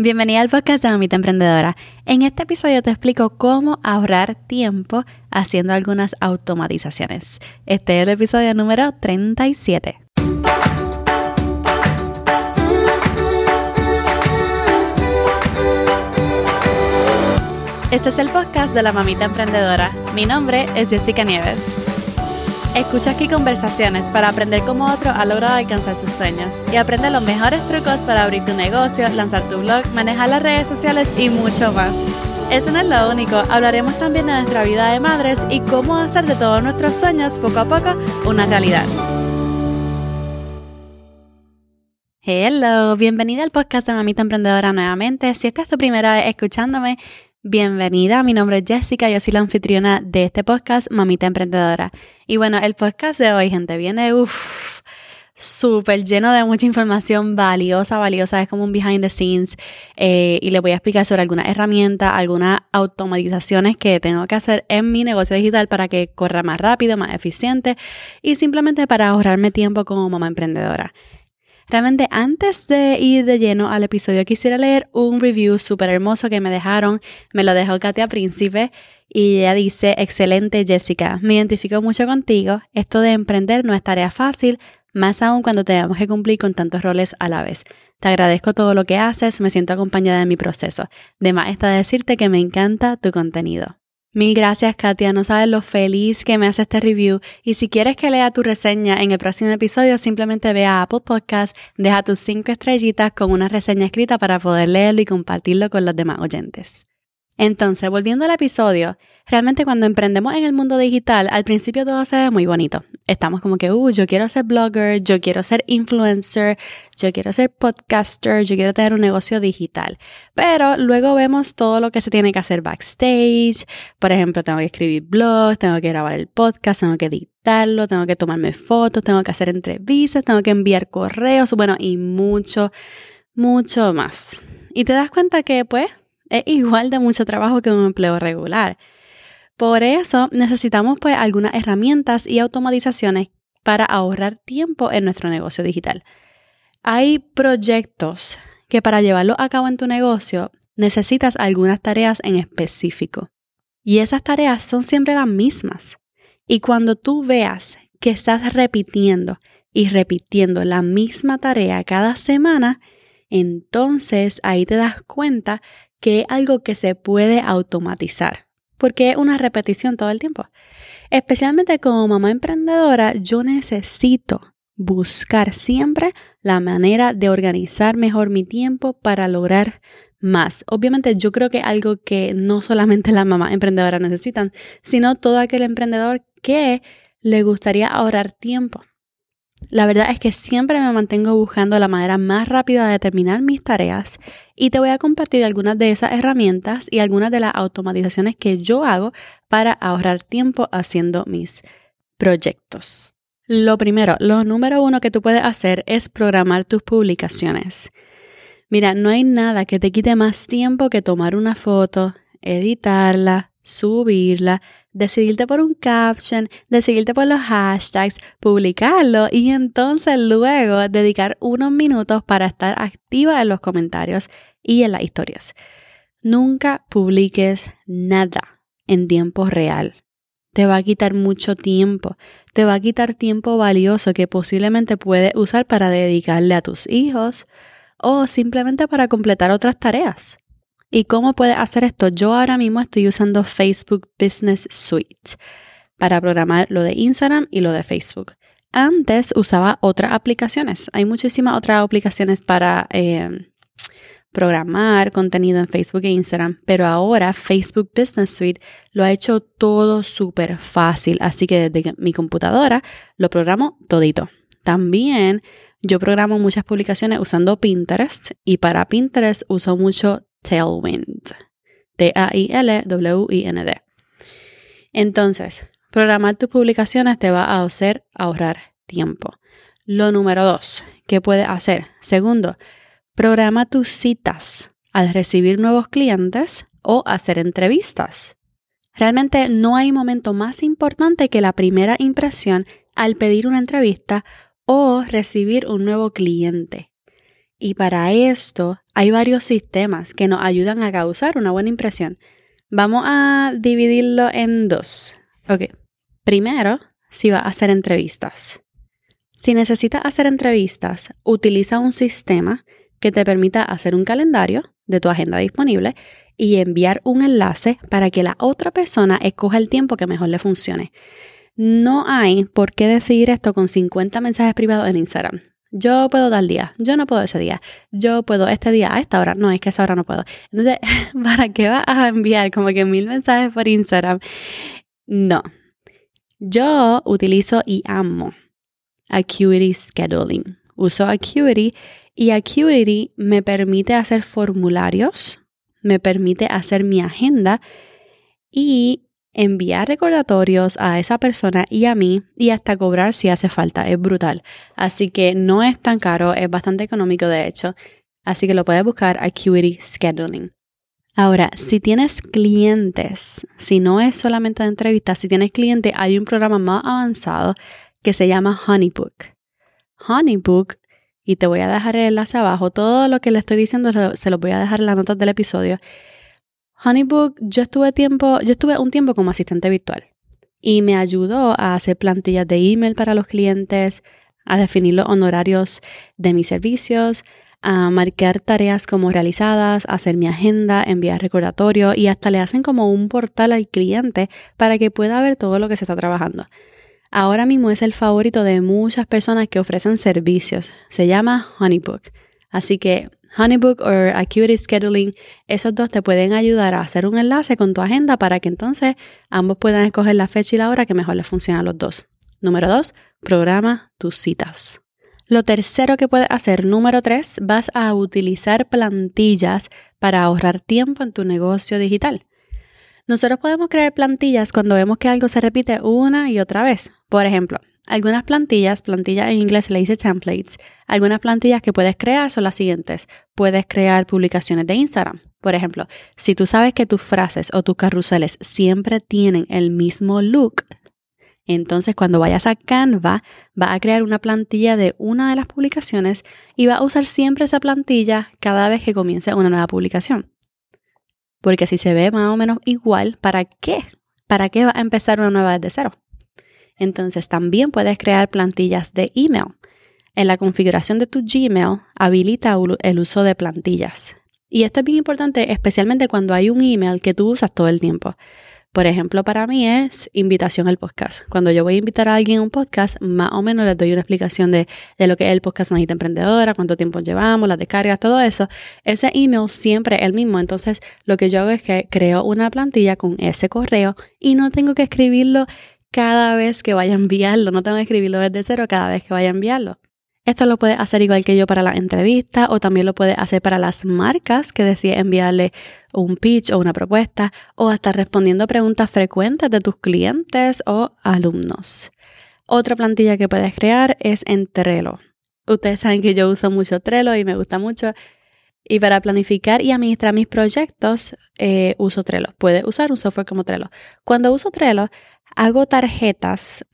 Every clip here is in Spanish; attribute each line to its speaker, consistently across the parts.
Speaker 1: Bienvenida al podcast de Mamita Emprendedora. En este episodio te explico cómo ahorrar tiempo haciendo algunas automatizaciones. Este es el episodio número 37. Este es el podcast de la Mamita Emprendedora. Mi nombre es Jessica Nieves. Escucha aquí conversaciones para aprender cómo otro ha logrado alcanzar sus sueños y aprende los mejores trucos para abrir tu negocio, lanzar tu blog, manejar las redes sociales y mucho más. Eso no es lo único, hablaremos también de nuestra vida de madres y cómo hacer de todos nuestros sueños poco a poco una realidad. Hello, bienvenida al podcast de Mamita Emprendedora nuevamente. Si esta es tu primera vez escuchándome, Bienvenida, mi nombre es Jessica, yo soy la anfitriona de este podcast, Mamita Emprendedora. Y bueno, el podcast de hoy, gente, viene uff, súper lleno de mucha información valiosa, valiosa, es como un behind the scenes. Eh, y le voy a explicar sobre algunas herramientas, algunas automatizaciones que tengo que hacer en mi negocio digital para que corra más rápido, más eficiente y simplemente para ahorrarme tiempo como mamá emprendedora. Realmente antes de ir de lleno al episodio quisiera leer un review súper hermoso que me dejaron. Me lo dejó Katia Príncipe y ella dice, excelente Jessica, me identifico mucho contigo. Esto de emprender no es tarea fácil, más aún cuando tenemos que cumplir con tantos roles a la vez. Te agradezco todo lo que haces, me siento acompañada en mi proceso. De más está decirte que me encanta tu contenido. Mil gracias, Katia. No sabes lo feliz que me hace este review. Y si quieres que lea tu reseña en el próximo episodio, simplemente ve a Apple Podcast, deja tus cinco estrellitas con una reseña escrita para poder leerlo y compartirlo con los demás oyentes. Entonces, volviendo al episodio, realmente cuando emprendemos en el mundo digital, al principio todo se ve muy bonito. Estamos como que, uh, yo quiero ser blogger, yo quiero ser influencer, yo quiero ser podcaster, yo quiero tener un negocio digital. Pero luego vemos todo lo que se tiene que hacer backstage. Por ejemplo, tengo que escribir blogs, tengo que grabar el podcast, tengo que editarlo, tengo que tomarme fotos, tengo que hacer entrevistas, tengo que enviar correos, bueno, y mucho, mucho más. Y te das cuenta que, pues, es igual de mucho trabajo que un empleo regular. Por eso necesitamos pues algunas herramientas y automatizaciones para ahorrar tiempo en nuestro negocio digital. Hay proyectos que para llevarlo a cabo en tu negocio necesitas algunas tareas en específico. Y esas tareas son siempre las mismas. Y cuando tú veas que estás repitiendo y repitiendo la misma tarea cada semana, entonces ahí te das cuenta que es algo que se puede automatizar, porque es una repetición todo el tiempo. Especialmente como mamá emprendedora, yo necesito buscar siempre la manera de organizar mejor mi tiempo para lograr más. Obviamente yo creo que algo que no solamente las mamás emprendedoras necesitan, sino todo aquel emprendedor que le gustaría ahorrar tiempo. La verdad es que siempre me mantengo buscando la manera más rápida de terminar mis tareas y te voy a compartir algunas de esas herramientas y algunas de las automatizaciones que yo hago para ahorrar tiempo haciendo mis proyectos. Lo primero, lo número uno que tú puedes hacer es programar tus publicaciones. Mira, no hay nada que te quite más tiempo que tomar una foto, editarla, subirla, decidirte por un caption, decidirte por los hashtags, publicarlo y entonces luego dedicar unos minutos para estar activa en los comentarios y en las historias. Nunca publiques nada en tiempo real. Te va a quitar mucho tiempo, te va a quitar tiempo valioso que posiblemente puedes usar para dedicarle a tus hijos o simplemente para completar otras tareas. ¿Y cómo puedes hacer esto? Yo ahora mismo estoy usando Facebook Business Suite para programar lo de Instagram y lo de Facebook. Antes usaba otras aplicaciones. Hay muchísimas otras aplicaciones para eh, programar contenido en Facebook e Instagram, pero ahora Facebook Business Suite lo ha hecho todo súper fácil. Así que desde mi computadora lo programo todito. También yo programo muchas publicaciones usando Pinterest y para Pinterest uso mucho Tailwind. T-A-I-L-W-I-N-D. Entonces, programar tus publicaciones te va a hacer ahorrar tiempo. Lo número dos, ¿qué puedes hacer? Segundo, programa tus citas al recibir nuevos clientes o hacer entrevistas. Realmente no hay momento más importante que la primera impresión al pedir una entrevista o recibir un nuevo cliente. Y para esto hay varios sistemas que nos ayudan a causar una buena impresión. Vamos a dividirlo en dos. Ok. Primero, si va a hacer entrevistas. Si necesitas hacer entrevistas, utiliza un sistema que te permita hacer un calendario de tu agenda disponible y enviar un enlace para que la otra persona escoja el tiempo que mejor le funcione. No hay por qué decidir esto con 50 mensajes privados en Instagram. Yo puedo tal día, yo no puedo ese día, yo puedo este día a esta hora, no, es que esa hora no puedo. Entonces, ¿para qué vas a enviar como que mil mensajes por Instagram? No. Yo utilizo y amo Acuity Scheduling. Uso Acuity y Acuity me permite hacer formularios, me permite hacer mi agenda y enviar recordatorios a esa persona y a mí y hasta cobrar si hace falta. Es brutal. Así que no es tan caro, es bastante económico de hecho. Así que lo puedes buscar Acuity Scheduling. Ahora, si tienes clientes, si no es solamente de entrevistas, si tienes clientes, hay un programa más avanzado que se llama Honeybook. Honeybook, y te voy a dejar el enlace abajo, todo lo que le estoy diciendo se lo voy a dejar en las notas del episodio. Honeybook, yo estuve tiempo, yo estuve un tiempo como asistente virtual y me ayudó a hacer plantillas de email para los clientes, a definir los honorarios de mis servicios, a marcar tareas como realizadas, hacer mi agenda, enviar recordatorio y hasta le hacen como un portal al cliente para que pueda ver todo lo que se está trabajando. Ahora mismo es el favorito de muchas personas que ofrecen servicios. Se llama Honeybook. Así que Honeybook o Acuity Scheduling, esos dos te pueden ayudar a hacer un enlace con tu agenda para que entonces ambos puedan escoger la fecha y la hora que mejor les funciona a los dos. Número dos, programa tus citas. Lo tercero que puedes hacer, número tres, vas a utilizar plantillas para ahorrar tiempo en tu negocio digital. Nosotros podemos crear plantillas cuando vemos que algo se repite una y otra vez. Por ejemplo, algunas plantillas, plantillas en inglés se le dice templates, algunas plantillas que puedes crear son las siguientes. Puedes crear publicaciones de Instagram. Por ejemplo, si tú sabes que tus frases o tus carruseles siempre tienen el mismo look, entonces, cuando vayas a Canva, va a crear una plantilla de una de las publicaciones y va a usar siempre esa plantilla cada vez que comience una nueva publicación. Porque si se ve más o menos igual, ¿para qué? ¿Para qué va a empezar una nueva desde cero? Entonces, también puedes crear plantillas de email. En la configuración de tu Gmail, habilita el uso de plantillas. Y esto es bien importante, especialmente cuando hay un email que tú usas todo el tiempo. Por ejemplo, para mí es invitación al podcast. Cuando yo voy a invitar a alguien a un podcast, más o menos les doy una explicación de, lo que es el podcast Magita Emprendedora, cuánto tiempo llevamos, las descargas, todo eso. Ese email siempre es el mismo. Entonces, lo que yo hago es que creo una plantilla con ese correo y no tengo que escribirlo cada vez que vaya a enviarlo. No tengo que escribirlo desde cero cada vez que vaya a enviarlo. Esto lo puedes hacer igual que yo para la entrevista o también lo puedes hacer para las marcas que decides enviarle un pitch o una propuesta o hasta respondiendo preguntas frecuentes de tus clientes o alumnos. Otra plantilla que puedes crear es en Trello. Ustedes saben que yo uso mucho Trello y me gusta mucho. Y para planificar y administrar mis proyectos, eh, uso Trello. Puedes usar un software como Trello. Cuando uso Trello, hago tarjetas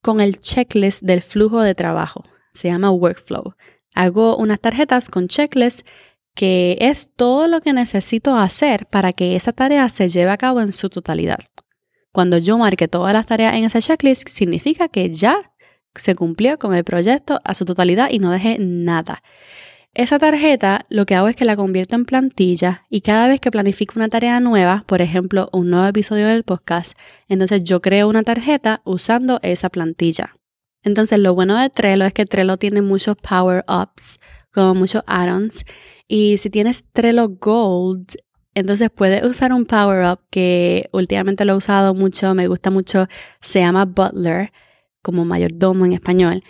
Speaker 1: con el checklist del flujo de trabajo se llama Workflow. Hago unas tarjetas con checklist que es todo lo que necesito hacer para que esa tarea se lleve a cabo en su totalidad. Cuando yo marque todas las tareas en ese checklist, significa que ya se cumplió con el proyecto a su totalidad y no dejé nada. Esa tarjeta lo que hago es que la convierto en plantilla y cada vez que planifico una tarea nueva, por ejemplo, un nuevo episodio del podcast, entonces yo creo una tarjeta usando esa plantilla. Entonces, lo bueno de Trello es que Trello tiene muchos power-ups, como muchos add-ons. Y si tienes Trello Gold, entonces puedes usar un power-up que últimamente lo he usado mucho, me gusta mucho, se llama Butler, como mayordomo en español.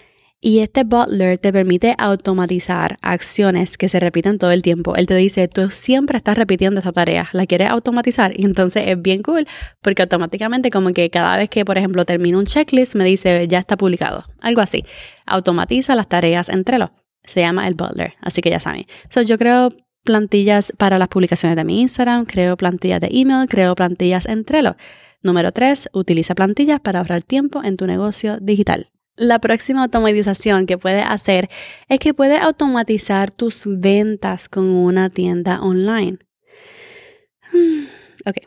Speaker 1: Y este butler te permite automatizar acciones que se repiten todo el tiempo. Él te dice, tú siempre estás repitiendo esta tarea, la quieres automatizar. Y entonces es bien cool porque automáticamente como que cada vez que, por ejemplo, termino un checklist, me dice, ya está publicado. Algo así. Automatiza las tareas entre los. Se llama el butler, así que ya saben. So, yo creo plantillas para las publicaciones de mi Instagram, creo plantillas de email, creo plantillas en Trello. Número 3, utiliza plantillas para ahorrar tiempo en tu negocio digital. La próxima automatización que puedes hacer es que puedes automatizar tus ventas con una tienda online. Ok,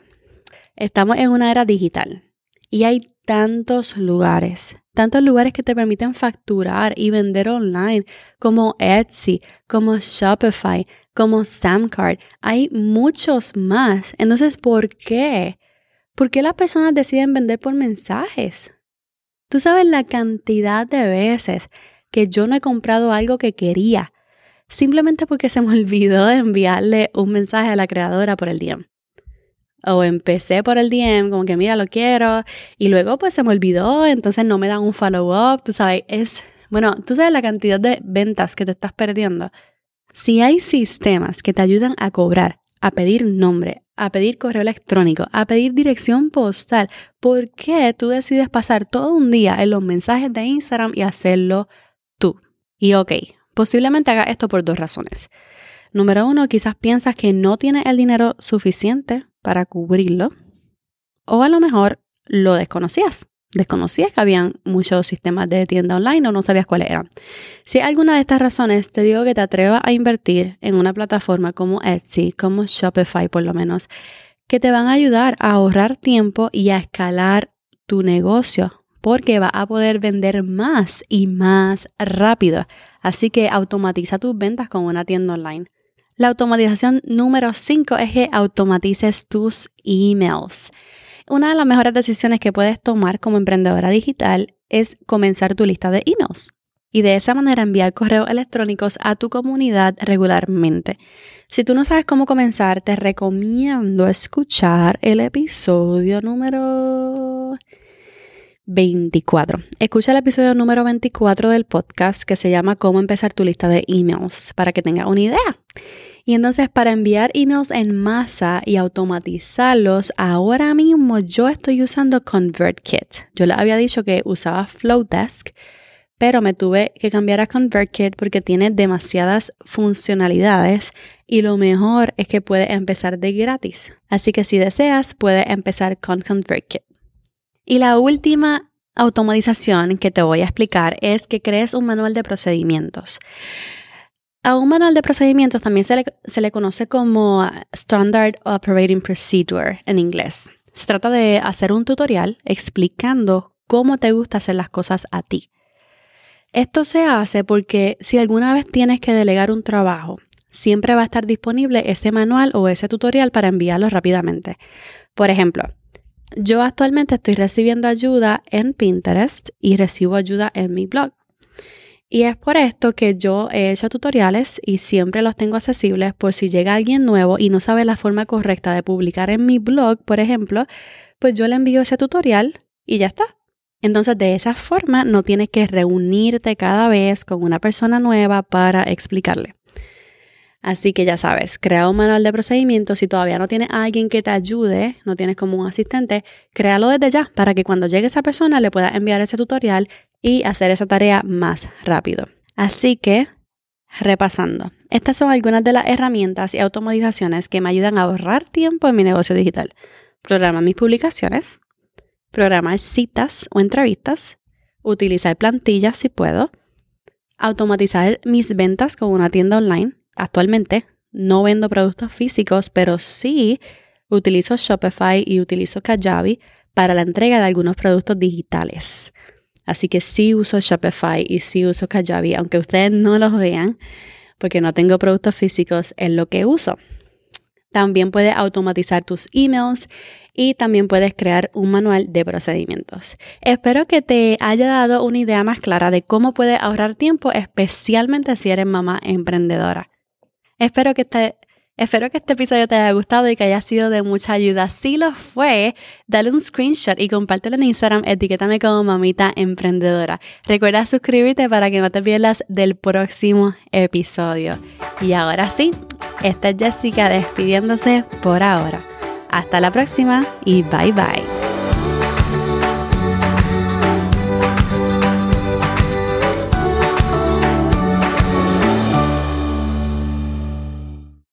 Speaker 1: estamos en una era digital y hay tantos lugares, tantos lugares que te permiten facturar y vender online, como Etsy, como Shopify, como Samcard. Hay muchos más. Entonces, ¿por qué? ¿Por qué las personas deciden vender por mensajes? Tú sabes la cantidad de veces que yo no he comprado algo que quería, simplemente porque se me olvidó enviarle un mensaje a la creadora por el DM. O empecé por el DM, como que mira, lo quiero, y luego pues se me olvidó, entonces no me dan un follow-up, tú sabes, es, bueno, tú sabes la cantidad de ventas que te estás perdiendo. Si hay sistemas que te ayudan a cobrar, a pedir nombre, a pedir correo electrónico, a pedir dirección postal, ¿por qué tú decides pasar todo un día en los mensajes de Instagram y hacerlo tú? Y ok, posiblemente hagas esto por dos razones. Número uno, quizás piensas que no tienes el dinero suficiente para cubrirlo, o a lo mejor lo desconocías desconocías que habían muchos sistemas de tienda online o no sabías cuáles eran. Si hay alguna de estas razones, te digo que te atrevas a invertir en una plataforma como Etsy, como Shopify por lo menos, que te van a ayudar a ahorrar tiempo y a escalar tu negocio, porque va a poder vender más y más rápido. Así que automatiza tus ventas con una tienda online. La automatización número 5 es que automatices tus emails. Una de las mejores decisiones que puedes tomar como emprendedora digital es comenzar tu lista de emails y de esa manera enviar correos electrónicos a tu comunidad regularmente. Si tú no sabes cómo comenzar, te recomiendo escuchar el episodio número 24. Escucha el episodio número 24 del podcast que se llama Cómo empezar tu lista de emails para que tengas una idea. Y entonces para enviar emails en masa y automatizarlos, ahora mismo yo estoy usando ConvertKit. Yo le había dicho que usaba Flowdesk, pero me tuve que cambiar a ConvertKit porque tiene demasiadas funcionalidades y lo mejor es que puede empezar de gratis. Así que si deseas, puedes empezar con ConvertKit. Y la última automatización que te voy a explicar es que crees un manual de procedimientos. A un manual de procedimientos también se le, se le, conoce como Standard Operating Procedure en inglés. Se trata de hacer un tutorial explicando cómo te gusta hacer las cosas a ti. Esto se hace porque si alguna vez tienes que delegar un trabajo, siempre va a estar disponible ese manual o ese tutorial para enviarlo rápidamente. Por ejemplo, yo actualmente estoy recibiendo ayuda en Pinterest y recibo ayuda en mi blog. Y es por esto que yo he hecho tutoriales y siempre los tengo accesibles por si llega alguien nuevo y no sabe la forma correcta de publicar en mi blog, por ejemplo, pues yo le envío ese tutorial y ya está. Entonces de esa forma no tienes que reunirte cada vez con una persona nueva para explicarle. Así que ya sabes, crea un manual de procedimientos. Si todavía no tienes a alguien que te ayude, no tienes como un asistente, créalo desde ya para que cuando llegue esa persona le puedas enviar ese tutorial y hacer esa tarea más rápido. Así que, repasando, estas son algunas de las herramientas y automatizaciones que me ayudan a ahorrar tiempo en mi negocio digital. Programar mis publicaciones, programar citas o entrevistas, utilizar plantillas si puedo, automatizar mis ventas con una tienda online. Actualmente no vendo productos físicos, pero sí utilizo Shopify y utilizo Kajabi para la entrega de algunos productos digitales. Así que sí uso Shopify y sí uso Kajabi, aunque ustedes no los vean, porque no tengo productos físicos en lo que uso. También puedes automatizar tus emails y también puedes crear un manual de procedimientos. Espero que te haya dado una idea más clara de cómo puedes ahorrar tiempo, especialmente si eres mamá emprendedora. Espero que te Espero que este episodio te haya gustado y que haya sido de mucha ayuda. Si lo fue, dale un screenshot y compártelo en Instagram, etiquétame como mamita emprendedora. Recuerda suscribirte para que no te pierdas del próximo episodio. Y ahora sí, esta es Jessica despidiéndose por ahora. Hasta la próxima y bye bye.